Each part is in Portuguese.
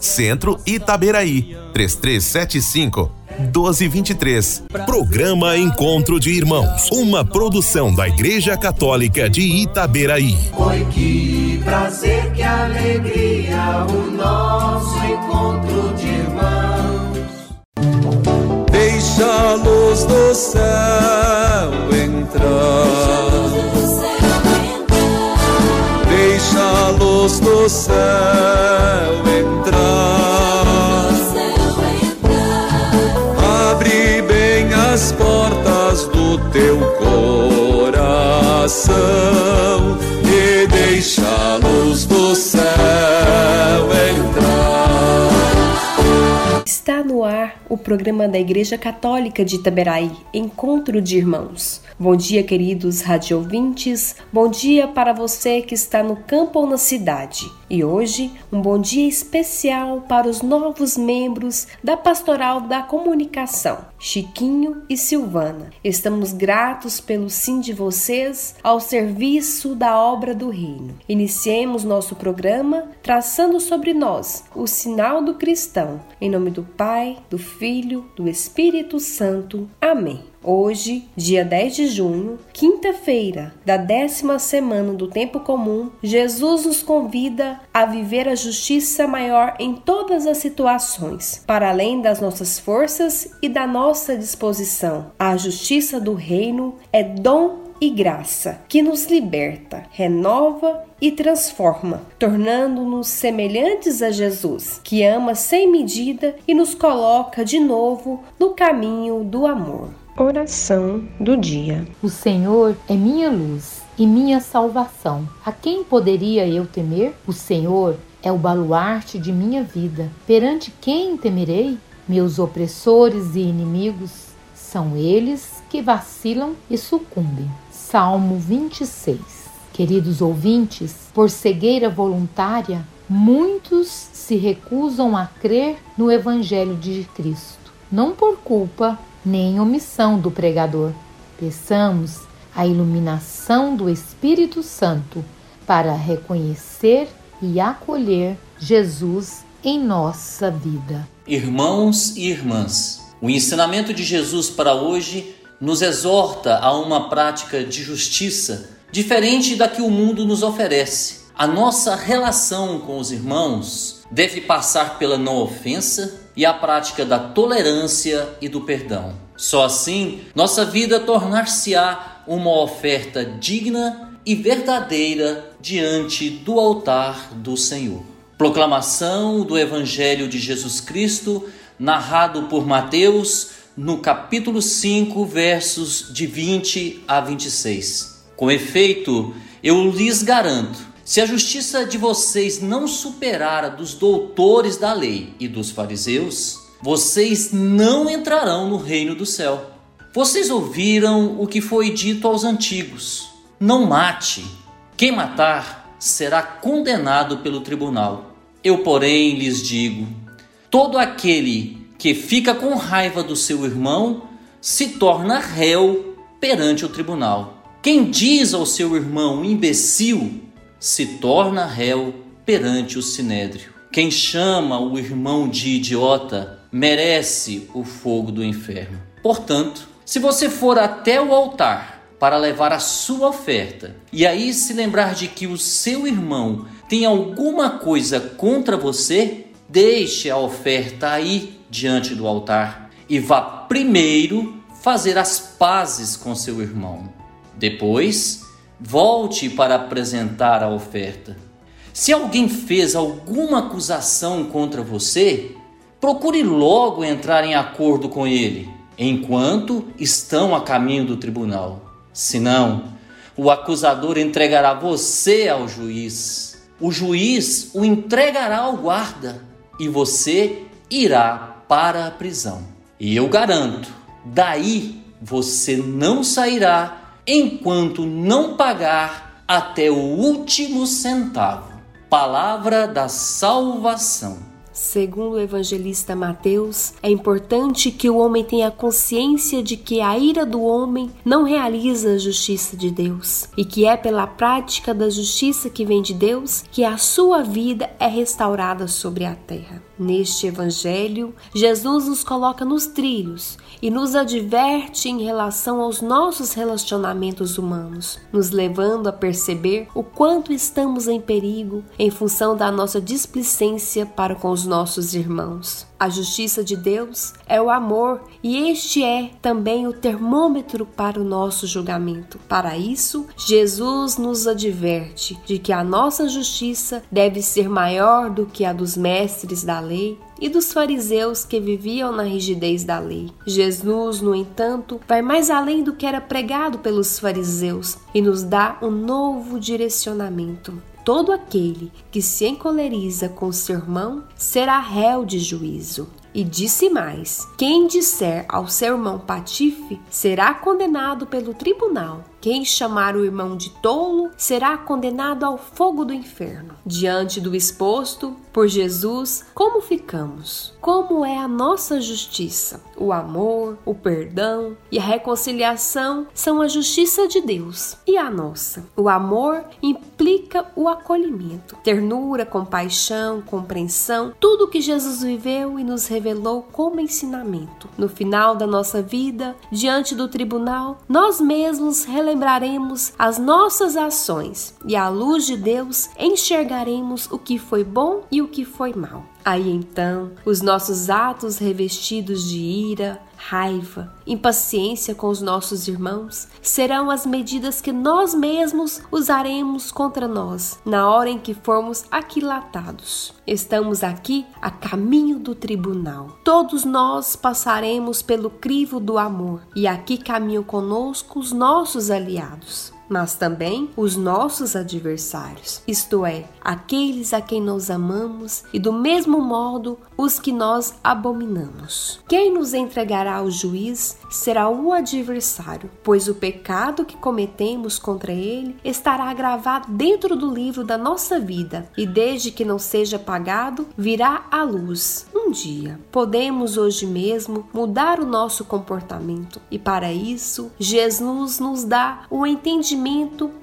Centro Itaberaí, 3375 1223. Programa Encontro de Irmãos, uma produção da Igreja Católica de Itaberaí. Oi, que prazer, que alegria, o nosso encontro de irmãos. Deixa a luz do céu entrar. Luz do céu entrar. Abre bem as portas do teu coração e deixa a luz do céu programa da Igreja Católica de Itaberaí, Encontro de Irmãos. Bom dia, queridos rádio ouvintes. Bom dia para você que está no campo ou na cidade. E hoje, um bom dia especial para os novos membros da Pastoral da Comunicação, Chiquinho e Silvana. Estamos gratos pelo sim de vocês ao serviço da obra do Reino. Iniciemos nosso programa traçando sobre nós o sinal do cristão. Em nome do Pai, do Filho, do Espírito Santo. Amém. Hoje, dia 10 de junho, quinta-feira da décima semana do tempo comum, Jesus nos convida a viver a justiça maior em todas as situações, para além das nossas forças e da nossa disposição. A justiça do reino é dom e graça que nos liberta, renova e transforma, tornando-nos semelhantes a Jesus, que ama sem medida e nos coloca de novo no caminho do amor. Oração do dia. O Senhor é minha luz e minha salvação. A quem poderia eu temer? O Senhor é o baluarte de minha vida. Perante quem temerei? Meus opressores e inimigos são eles que vacilam e sucumbem. Salmo 26. Queridos ouvintes, por cegueira voluntária, muitos se recusam a crer no Evangelho de Cristo, não por culpa nem omissão do pregador. Peçamos a iluminação do Espírito Santo para reconhecer e acolher Jesus em nossa vida. Irmãos e irmãs, o ensinamento de Jesus para hoje nos exorta a uma prática de justiça diferente da que o mundo nos oferece. A nossa relação com os irmãos deve passar pela não ofensa e a prática da tolerância e do perdão. Só assim nossa vida tornar-se-á uma oferta digna e verdadeira diante do altar do Senhor. Proclamação do Evangelho de Jesus Cristo, narrado por Mateus, no capítulo 5, versos de 20 a 26. Com efeito, eu lhes garanto se a justiça de vocês não superar a dos doutores da lei e dos fariseus, vocês não entrarão no reino do céu. Vocês ouviram o que foi dito aos antigos: não mate. Quem matar será condenado pelo tribunal. Eu, porém, lhes digo: todo aquele que fica com raiva do seu irmão se torna réu perante o tribunal. Quem diz ao seu irmão imbecil se torna réu perante o sinédrio. Quem chama o irmão de idiota merece o fogo do inferno. Portanto, se você for até o altar para levar a sua oferta e aí se lembrar de que o seu irmão tem alguma coisa contra você, deixe a oferta aí diante do altar e vá primeiro fazer as pazes com seu irmão. Depois, volte para apresentar a oferta. Se alguém fez alguma acusação contra você, procure logo entrar em acordo com ele, enquanto estão a caminho do tribunal. Senão, o acusador entregará você ao juiz. O juiz o entregará ao guarda e você irá para a prisão. E eu garanto, daí você não sairá enquanto não pagar até o último centavo. Palavra da salvação. Segundo o evangelista Mateus, é importante que o homem tenha consciência de que a ira do homem não realiza a justiça de Deus e que é pela prática da justiça que vem de Deus que a sua vida é restaurada sobre a terra. Neste evangelho, Jesus nos coloca nos trilhos e nos adverte em relação aos nossos relacionamentos humanos, nos levando a perceber o quanto estamos em perigo em função da nossa displicência para com os nossos irmãos. A justiça de Deus é o amor e este é também o termômetro para o nosso julgamento. Para isso, Jesus nos adverte de que a nossa justiça deve ser maior do que a dos mestres da lei e dos fariseus que viviam na rigidez da lei. Jesus, no entanto, vai mais além do que era pregado pelos fariseus e nos dá um novo direcionamento. Todo aquele que se encoleriza com seu irmão será réu de juízo. E disse mais: Quem disser ao seu irmão patife será condenado pelo tribunal. Quem chamar o irmão de tolo será condenado ao fogo do inferno. Diante do exposto por Jesus, como ficamos? Como é a nossa justiça? O amor, o perdão e a reconciliação são a justiça de Deus. E a nossa? O amor implica o acolhimento, ternura, compaixão, compreensão, tudo que Jesus viveu e nos revelou como ensinamento. No final da nossa vida, diante do tribunal, nós mesmos relembraremos as nossas ações e, à luz de Deus, enxergaremos o que foi bom e o que foi mal. Aí então, os nossos atos revestidos de ira, raiva, impaciência com os nossos irmãos serão as medidas que nós mesmos usaremos contra nós na hora em que formos aquilatados. Estamos aqui a caminho do tribunal. Todos nós passaremos pelo crivo do amor e aqui caminham conosco os nossos aliados mas também os nossos adversários, isto é, aqueles a quem nós amamos e do mesmo modo os que nós abominamos. Quem nos entregará ao juiz será o adversário, pois o pecado que cometemos contra ele estará gravado dentro do livro da nossa vida e desde que não seja pagado, virá à luz um dia. Podemos hoje mesmo mudar o nosso comportamento e para isso Jesus nos dá o entendimento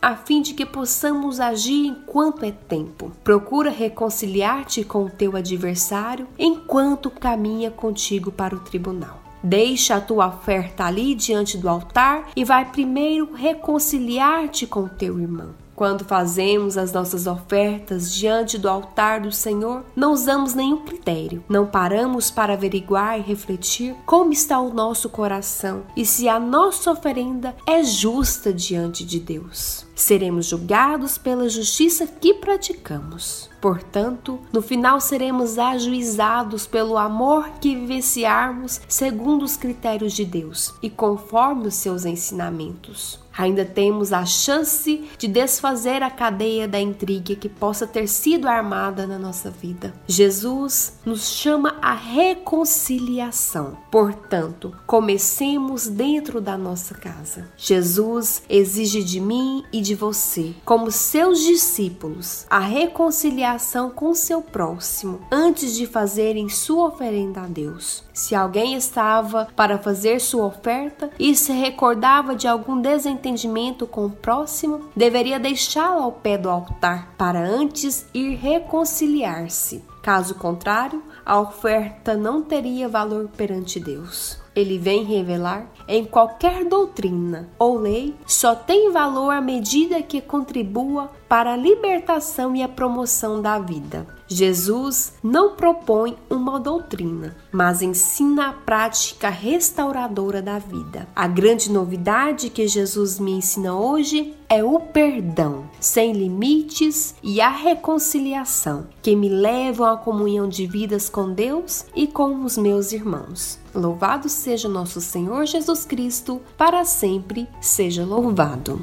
a fim de que possamos agir enquanto é tempo. Procura reconciliar-te com o teu adversário enquanto caminha contigo para o tribunal. Deixa a tua oferta ali diante do altar e vai primeiro reconciliar-te com teu irmão. Quando fazemos as nossas ofertas diante do altar do Senhor, não usamos nenhum critério, não paramos para averiguar e refletir como está o nosso coração e se a nossa oferenda é justa diante de Deus. Seremos julgados pela justiça que praticamos. Portanto, no final seremos ajuizados pelo amor que vivenciarmos segundo os critérios de Deus e conforme os seus ensinamentos. Ainda temos a chance de desfazer a cadeia da intriga que possa ter sido armada na nossa vida. Jesus nos chama a reconciliação. Portanto, comecemos dentro da nossa casa. Jesus exige de mim e de você, como seus discípulos, a reconciliação com seu próximo antes de fazerem sua oferenda a Deus. Se alguém estava para fazer sua oferta e se recordava de algum desentendimento com o próximo, deveria deixá-lo ao pé do altar para antes ir reconciliar-se. Caso contrário, a oferta não teria valor perante Deus. Ele vem revelar em qualquer doutrina ou lei só tem valor à medida que contribua para a libertação e a promoção da vida. Jesus não propõe uma doutrina, mas ensina a prática restauradora da vida. A grande novidade que Jesus me ensina hoje é o perdão, sem limites e a reconciliação, que me levam à comunhão de vidas com Deus e com os meus irmãos. Louvado seja nosso Senhor Jesus Cristo, para sempre seja louvado.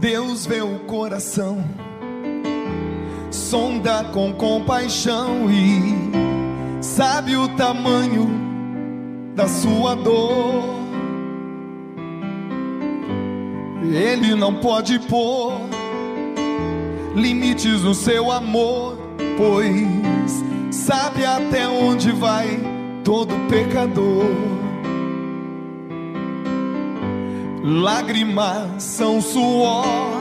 Deus vê o coração sonda com compaixão e sabe o tamanho da sua dor. Ele não pode pôr limites no seu amor, pois sabe até onde vai todo pecador. Lágrimas são suor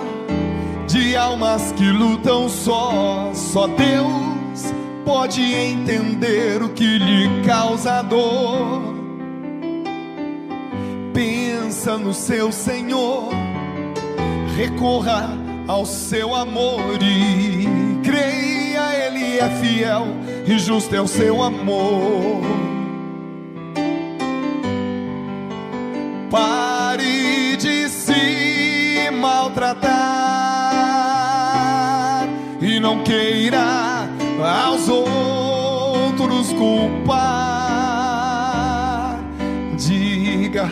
de almas que lutam só. Só Deus pode entender o que lhe causa dor. Pensa no seu Senhor, recorra ao seu amor e creia, Ele é fiel e justo é o seu amor. Outros culpar. Diga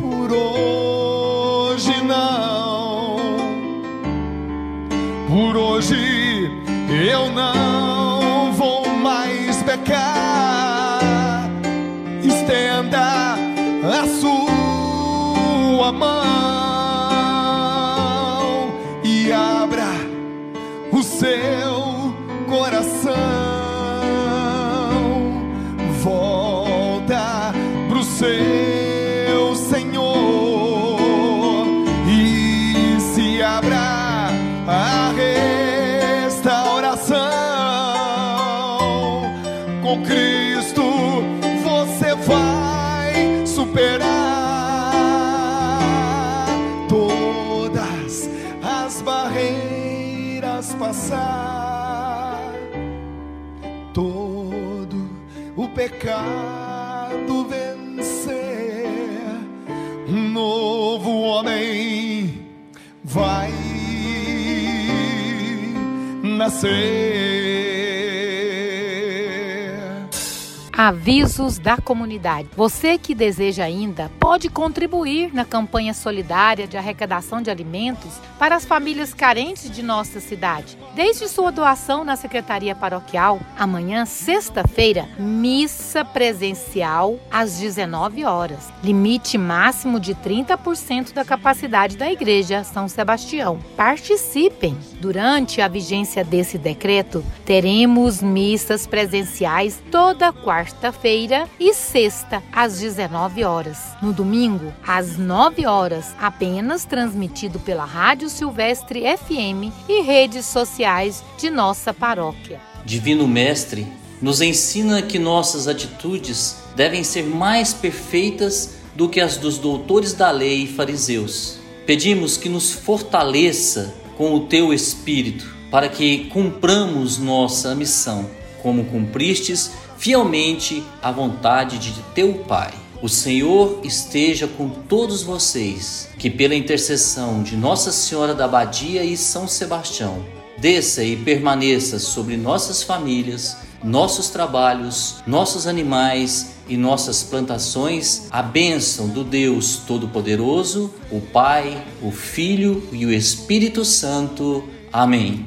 por hoje não, por hoje eu não vou mais pecar. Estenda a sua mão passar todo o pecado vencer, um novo homem vai nascer. Avisos da comunidade. Você que deseja ainda pode contribuir na campanha solidária de arrecadação de alimentos para as famílias carentes de nossa cidade. Desde sua doação na Secretaria Paroquial, amanhã, sexta-feira, missa presencial às 19 horas. Limite máximo de 30% da capacidade da Igreja São Sebastião. Participem! Durante a vigência desse decreto, teremos missas presenciais toda quarta quarta-feira e sexta, às 19 horas. No domingo, às 9 horas, apenas transmitido pela Rádio Silvestre FM e redes sociais de nossa paróquia. Divino Mestre, nos ensina que nossas atitudes devem ser mais perfeitas do que as dos doutores da lei e fariseus. Pedimos que nos fortaleça com o teu Espírito, para que cumpramos nossa missão, como cumpristes fielmente a vontade de teu Pai. O Senhor esteja com todos vocês, que pela intercessão de Nossa Senhora da Abadia e São Sebastião, desça e permaneça sobre nossas famílias, nossos trabalhos, nossos animais e nossas plantações a bênção do Deus Todo-Poderoso, o Pai, o Filho e o Espírito Santo. Amém.